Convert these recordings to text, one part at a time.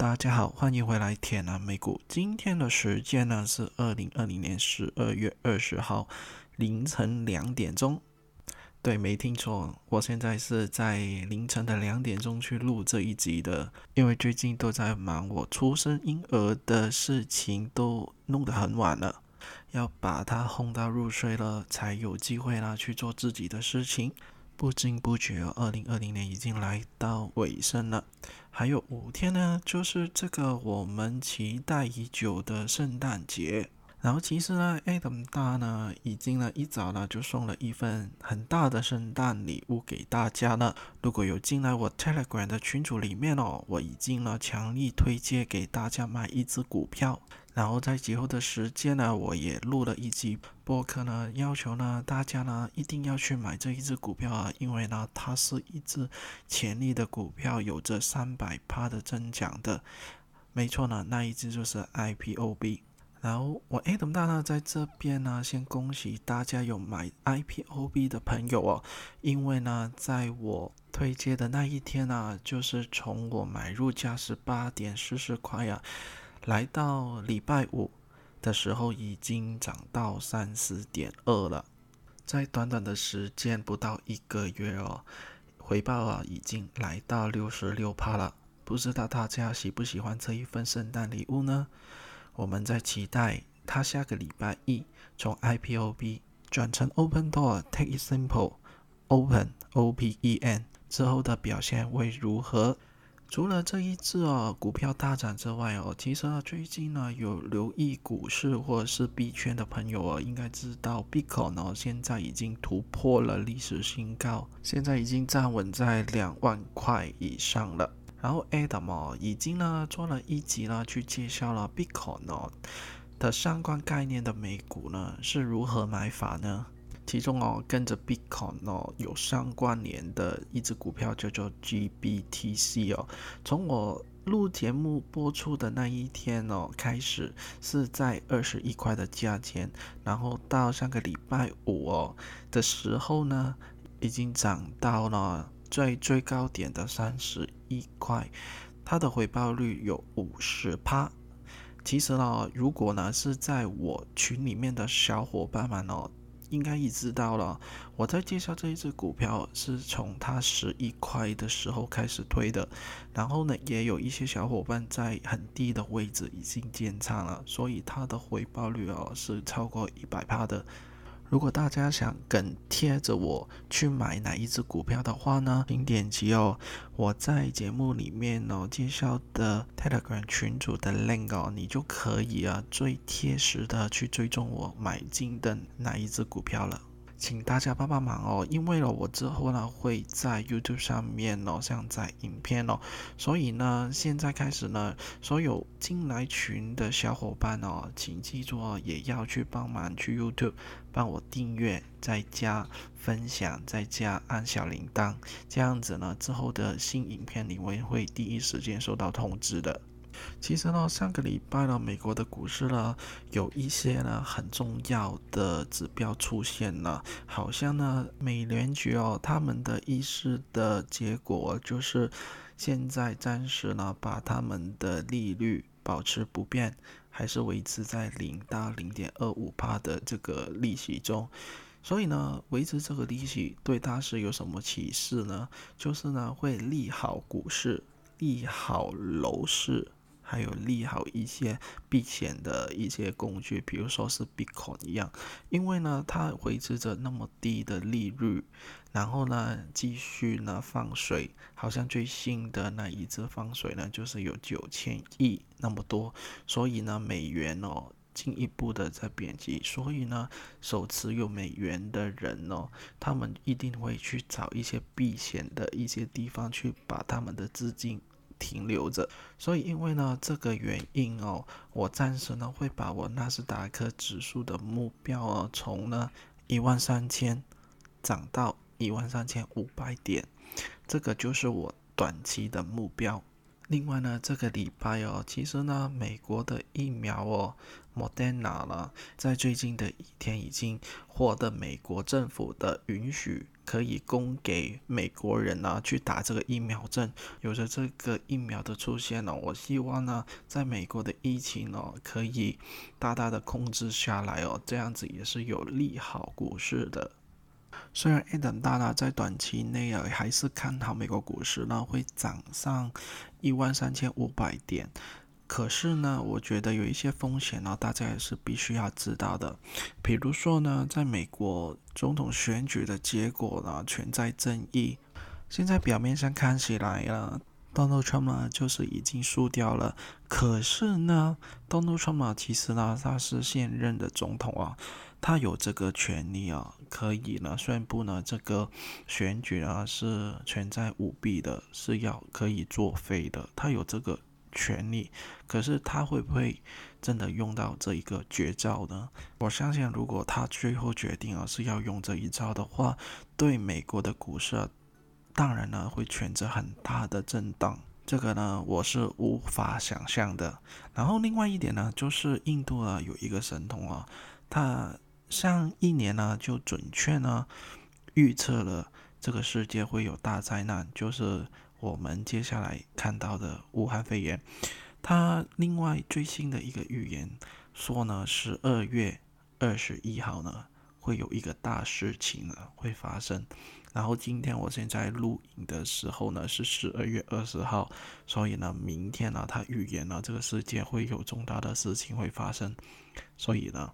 大家好，欢迎回来铁南美股。今天的时间呢是二零二零年十二月二十号凌晨两点钟。对，没听错，我现在是在凌晨的两点钟去录这一集的，因为最近都在忙我出生婴儿的事情，都弄得很晚了，要把他哄到入睡了，才有机会啦去做自己的事情。不知不觉，二零二零年已经来到尾声了，还有五天呢，就是这个我们期待已久的圣诞节。然后其实呢，Adam 大呢已经呢一早呢就送了一份很大的圣诞礼物给大家了。如果有进来我 Telegram 的群组里面哦，我已经呢强力推荐给大家买一只股票。然后在节后的时间呢，我也录了一集播客呢，要求呢大家呢一定要去买这一只股票啊，因为呢它是一只潜力的股票，有着三百趴的增长的。没错呢，那一只就是 IPOB。然后我 Adam 大呢，在这边呢，先恭喜大家有买 IPOB 的朋友哦，因为呢，在我推荐的那一天呢，就是从我买入价是八点四十块呀，来到礼拜五的时候，已经涨到三十点二了，在短短的时间不到一个月哦，回报啊已经来到六十六帕了，不知道大家喜不喜欢这一份圣诞礼物呢？我们在期待它下个礼拜一从 IPOB 转成 Open Door Take It Simple Open O P E N 之后的表现会如何？除了这一次哦股票大涨之外哦，其实呢最近呢有留意股市或者是币圈的朋友哦，应该知道 BICO 呢现在已经突破了历史新高，现在已经站稳在两万块以上了。然后 Adam 哦，已经呢做了一集呢，去介绍了 BICO 呢的相关概念的美股呢是如何买法呢？其中哦跟着 Bitcoin 哦有相关联的一只股票叫做 GBTC 哦，从我录节目播出的那一天哦开始是在二十一块的价钱，然后到上个礼拜五哦的时候呢，已经涨到了。最最高点的三十一块，它的回报率有五十趴。其实呢，如果呢是在我群里面的小伙伴们哦，应该也知道了。我在介绍这一只股票是从它十一块的时候开始推的，然后呢，也有一些小伙伴在很低的位置已经建仓了，所以它的回报率哦是超过一百帕的。如果大家想跟贴着我去买哪一只股票的话呢，请点击哦我在节目里面哦介绍的 Telegram 群组的 link 哦，你就可以啊最贴实的去追踪我买进的哪一只股票了。请大家帮帮忙哦，因为呢，我之后呢会在 YouTube 上面哦上载影片哦，所以呢，现在开始呢，所有进来群的小伙伴哦，请记住哦，也要去帮忙去 YouTube 帮我订阅、再加分享、再加按小铃铛，这样子呢，之后的新影片你会会第一时间收到通知的。其实呢，上个礼拜呢，美国的股市呢，有一些呢很重要的指标出现了，好像呢，美联储哦，他们的议事的结果就是现在暂时呢，把他们的利率保持不变，还是维持在零到零点二五帕的这个利息中，所以呢，维持这个利息对大市有什么启示呢？就是呢，会利好股市，利好楼市。还有利好一些避险的一些工具，比如说是 Bitcoin 一样，因为呢它维持着那么低的利率，然后呢继续呢放水，好像最新的那一次放水呢就是有九千亿那么多，所以呢美元哦进一步的在贬值，所以呢手持有美元的人哦，他们一定会去找一些避险的一些地方去把他们的资金。停留着，所以因为呢这个原因哦，我暂时呢会把我纳斯达克指数的目标哦从呢一万三千涨到一万三千五百点，这个就是我短期的目标。另外呢，这个礼拜哦，其实呢，美国的疫苗哦，Moderna 呢，在最近的一天已经获得美国政府的允许，可以供给美国人呢去打这个疫苗针。有着这个疫苗的出现呢，我希望呢，在美国的疫情哦，可以大大的控制下来哦，这样子也是有利好股市的。虽然 A 等大大在短期内啊还是看好美国股市呢会涨上一万三千五百点，可是呢，我觉得有一些风险呢，大家也是必须要知道的。比如说呢，在美国总统选举的结果呢存在争议，现在表面上看起来了，Donald Trump 呢就是已经输掉了，可是呢，Donald Trump 其实呢他是现任的总统啊。他有这个权利啊，可以呢宣布呢这个选举啊是存在舞弊的，是要可以作废的。他有这个权利，可是他会不会真的用到这一个绝招呢？我相信，如果他最后决定啊是要用这一招的话，对美国的股市当然呢会存在很大的震荡。这个呢我是无法想象的。然后另外一点呢，就是印度啊有一个神童啊，他。上一年呢，就准确呢预测了这个世界会有大灾难，就是我们接下来看到的武汉肺炎。他另外最新的一个预言说呢，十二月二十一号呢会有一个大事情呢会发生。然后今天我现在录影的时候呢是十二月二十号，所以呢明天呢他预言了这个世界会有重大的事情会发生，所以呢。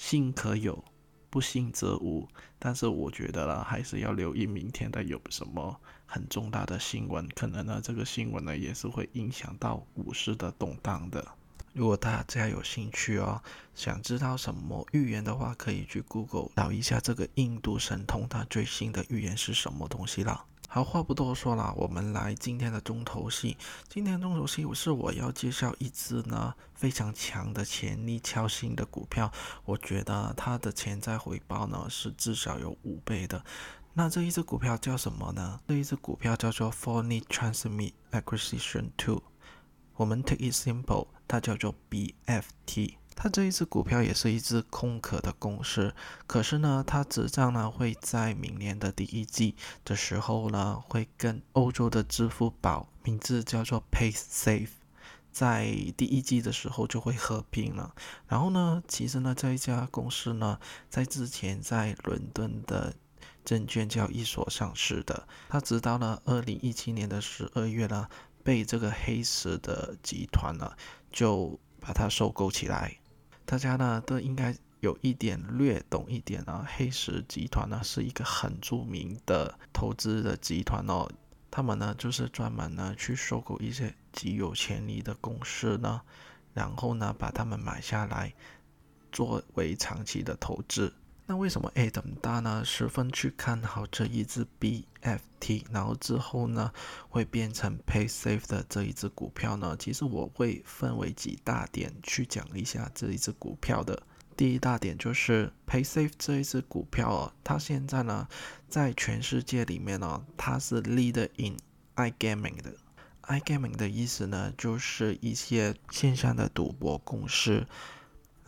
幸可有，不信则无。但是我觉得呢，还是要留意明天的有什么很重大的新闻，可能呢，这个新闻呢也是会影响到股市的动荡的。如果大家有兴趣哦，想知道什么预言的话，可以去 Google 找一下这个印度神通，它最新的预言是什么东西啦。好话不多说了，我们来今天的重头戏。今天重头戏是我要介绍一只呢非常强的潜力超新的股票，我觉得它的潜在回报呢是至少有五倍的。那这一只股票叫什么呢？这一只股票叫做 f o r n y Transmit Acquisition Two，我们 take it simple，它叫做 BFT。它这一只股票也是一只空壳的公司，可是呢，它执账呢会在明年的第一季的时候呢，会跟欧洲的支付宝，名字叫做 PaySafe，在第一季的时候就会合并了。然后呢，其实呢，这一家公司呢，在之前在伦敦的证券交易所上市的，它直到呢二零一七年的十二月呢，被这个黑石的集团呢就把它收购起来。大家呢都应该有一点略懂一点啊，黑石集团呢是一个很著名的投资的集团哦，他们呢就是专门呢去收购一些极有潜力的公司呢，然后呢把他们买下来作为长期的投资。那为什么 A 等大呢十分去看好这一只 BFT，然后之后呢会变成 PaySafe 的这一只股票呢？其实我会分为几大点去讲一下这一只股票的。第一大点就是 PaySafe 这一只股票哦，它现在呢在全世界里面呢，它是 leader in iGaming 的。iGaming 的意思呢就是一些线上的赌博公司。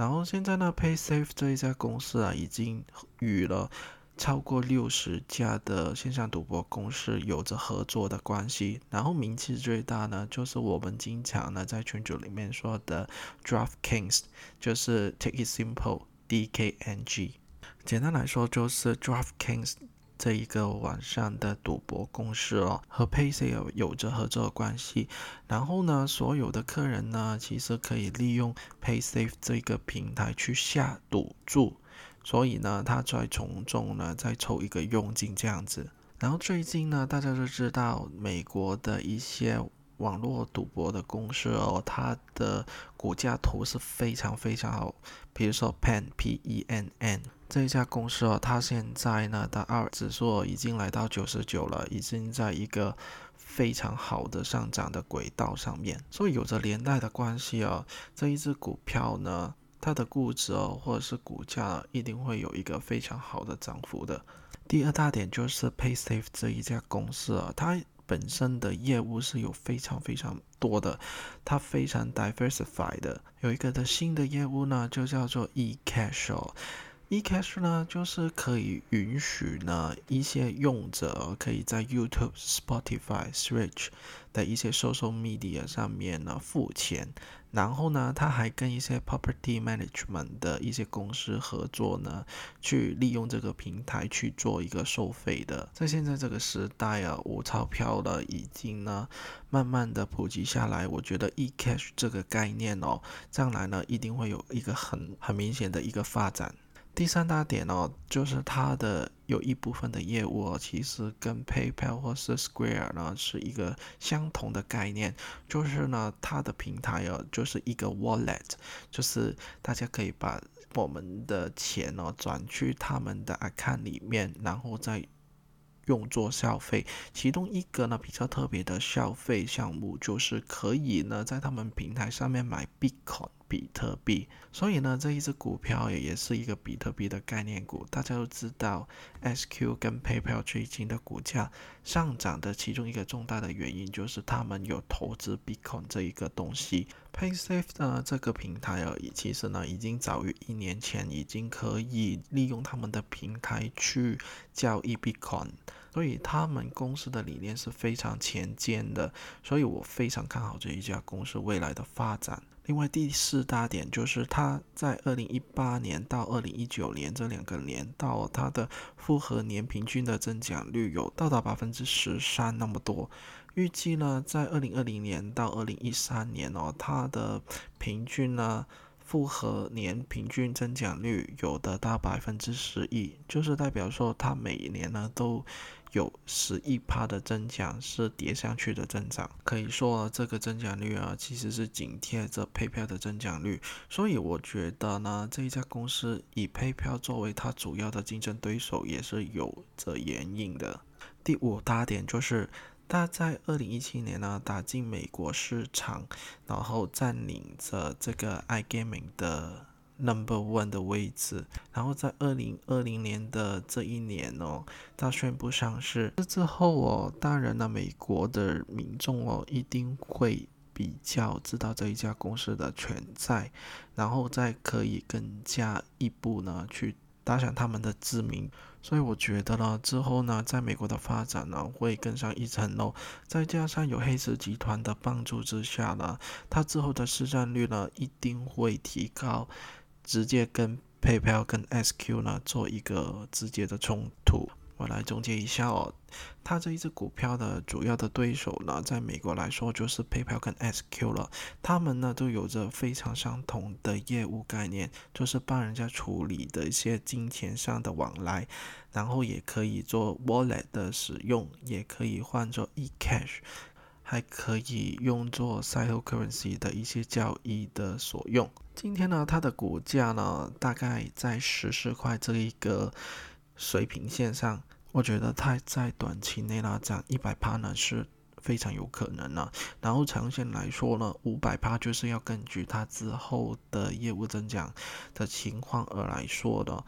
然后现在呢，PaySafe 这一家公司啊，已经与了超过六十家的线上赌博公司有着合作的关系。然后名气最大呢，就是我们经常呢在群组里面说的 DraftKings，就是 Take It Simple DKNG。简单来说，就是 DraftKings。这一个网上的赌博公司哦，和 PaySafe 有着合作关系。然后呢，所有的客人呢，其实可以利用 PaySafe 这个平台去下赌注。所以呢，他再从中呢再抽一个佣金这样子。然后最近呢，大家都知道美国的一些网络赌博的公司哦，它的股价图是非常非常好。比如说 Pen P E N N。这一家公司哦，它现在呢的二指数已经来到九十九了，已经在一个非常好的上涨的轨道上面，所以有着连带的关系哦。这一只股票呢，它的估值哦，或者是股价一定会有一个非常好的涨幅的。第二大点就是 PaySafe 这一家公司啊，它本身的业务是有非常非常多的，它非常 diversified 的。有一个的新的业务呢，就叫做 eCash 哦。eCash 呢，就是可以允许呢一些用者可以在 YouTube、Spotify、Switch 的一些 social media 上面呢付钱，然后呢，他还跟一些 property management 的一些公司合作呢，去利用这个平台去做一个收费的。在现在这个时代啊，无钞票的已经呢慢慢的普及下来，我觉得 eCash 这个概念哦，将来呢一定会有一个很很明显的一个发展。第三大点哦，就是它的有一部分的业务哦其实跟 PayPal 或是 Square 呢是一个相同的概念，就是呢它的平台哦就是一个 Wallet，就是大家可以把我们的钱哦转去他们的 account 里面，然后再用作消费。其中一个呢比较特别的消费项目，就是可以呢在他们平台上面买 Bitcoin。比特币，所以呢，这一只股票也也是一个比特币的概念股。大家都知道，SQ 跟 PayPal 最近的股价上涨的其中一个重大的原因，就是他们有投资 Bitcoin 这一个东西。PaySafe 呢这个平台而已，其实呢已经早于一年前已经可以利用他们的平台去交易 Bitcoin，所以他们公司的理念是非常前见的，所以我非常看好这一家公司未来的发展。另外第四大点就是它在二零一八年到二零一九年这两个年，到它的复合年平均的增长率有到达百分之十三那么多。预计呢，在二零二零年到二零一三年哦，它的平均呢复合年平均增长率有的到百分之十一，就是代表说它每年呢都。有十亿趴的增长是叠上去的增长，可以说这个增长率啊，其实是紧贴着 PayPal 的增长率。所以我觉得呢，这一家公司以 PayPal 作为它主要的竞争对手，也是有着原因的。第五大点就是，它在二零一七年呢打进美国市场，然后占领着这个 iGaming 的。Number one 的位置，然后在二零二零年的这一年哦，它宣布上市。这之后哦，当然呢，美国的民众哦，一定会比较知道这一家公司的存在，然后再可以更加一步呢去打响他们的知名。所以我觉得呢，之后呢，在美国的发展呢，会更上一层楼。再加上有黑石集团的帮助之下呢，它之后的市占率呢，一定会提高。直接跟 PayPal 跟 SQ 呢做一个直接的冲突。我来总结一下哦，它这一只股票的主要的对手呢，在美国来说就是 PayPal 跟 SQ 了。他们呢都有着非常相同的业务概念，就是帮人家处理的一些金钱上的往来，然后也可以做 Wallet 的使用，也可以换作 eCash，还可以用作 Cycle Currency 的一些交易的所用。今天呢，它的股价呢，大概在十四块这一个水平线上，我觉得它在短期内呢涨一百趴呢是非常有可能的。然后长线来说呢，五百趴就是要根据它之后的业务增长的情况而来说的。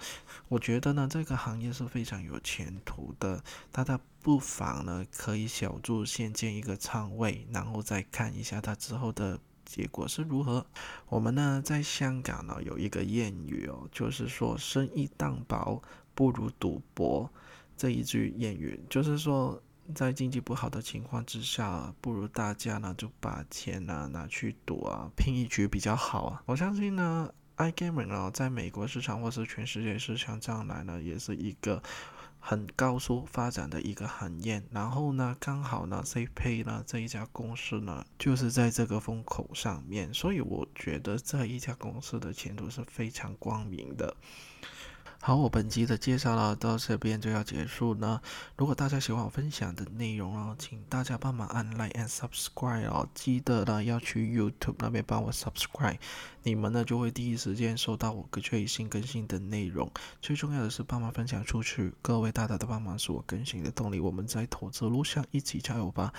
我觉得呢，这个行业是非常有前途的，大家不妨呢可以小注先建一个仓位，然后再看一下它之后的。结果是如何？我们呢，在香港呢有一个谚语哦，就是说生意当薄不如赌博。这一句谚语就是说，在经济不好的情况之下，不如大家呢就把钱呢拿去赌啊，拼一局比较好啊。我相信呢，iGaming 呢在美国市场或是全世界市场上来呢，也是一个。很高速发展的一个行业，然后呢，刚好呢，CPay 呢这一家公司呢，就是在这个风口上面，所以我觉得这一家公司的前途是非常光明的。好，我本集的介绍呢到这边就要结束呢。如果大家喜欢我分享的内容哦，请大家帮忙按 Like and Subscribe 哦，记得呢要去 YouTube 那边帮我 Subscribe，你们呢就会第一时间收到我最新更新的内容。最重要的是帮忙分享出去，各位大大的帮忙是我更新的动力。我们在投资路上一起加油吧！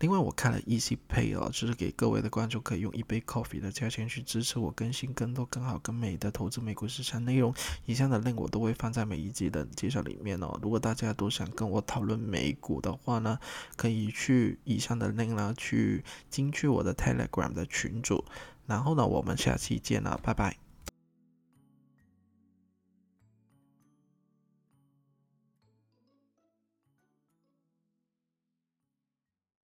另外我开了 Easy Pay 哦，就是给各位的观众可以用一杯 Coffee 的价钱去支持我更新更多更好更美的投资美国市场内容。以上的令我。都会放在每一集的介绍里面哦。如果大家都想跟我讨论美股的话呢，可以去以上的 link 呢去进去我的 Telegram 的群组。然后呢，我们下期见了，拜拜。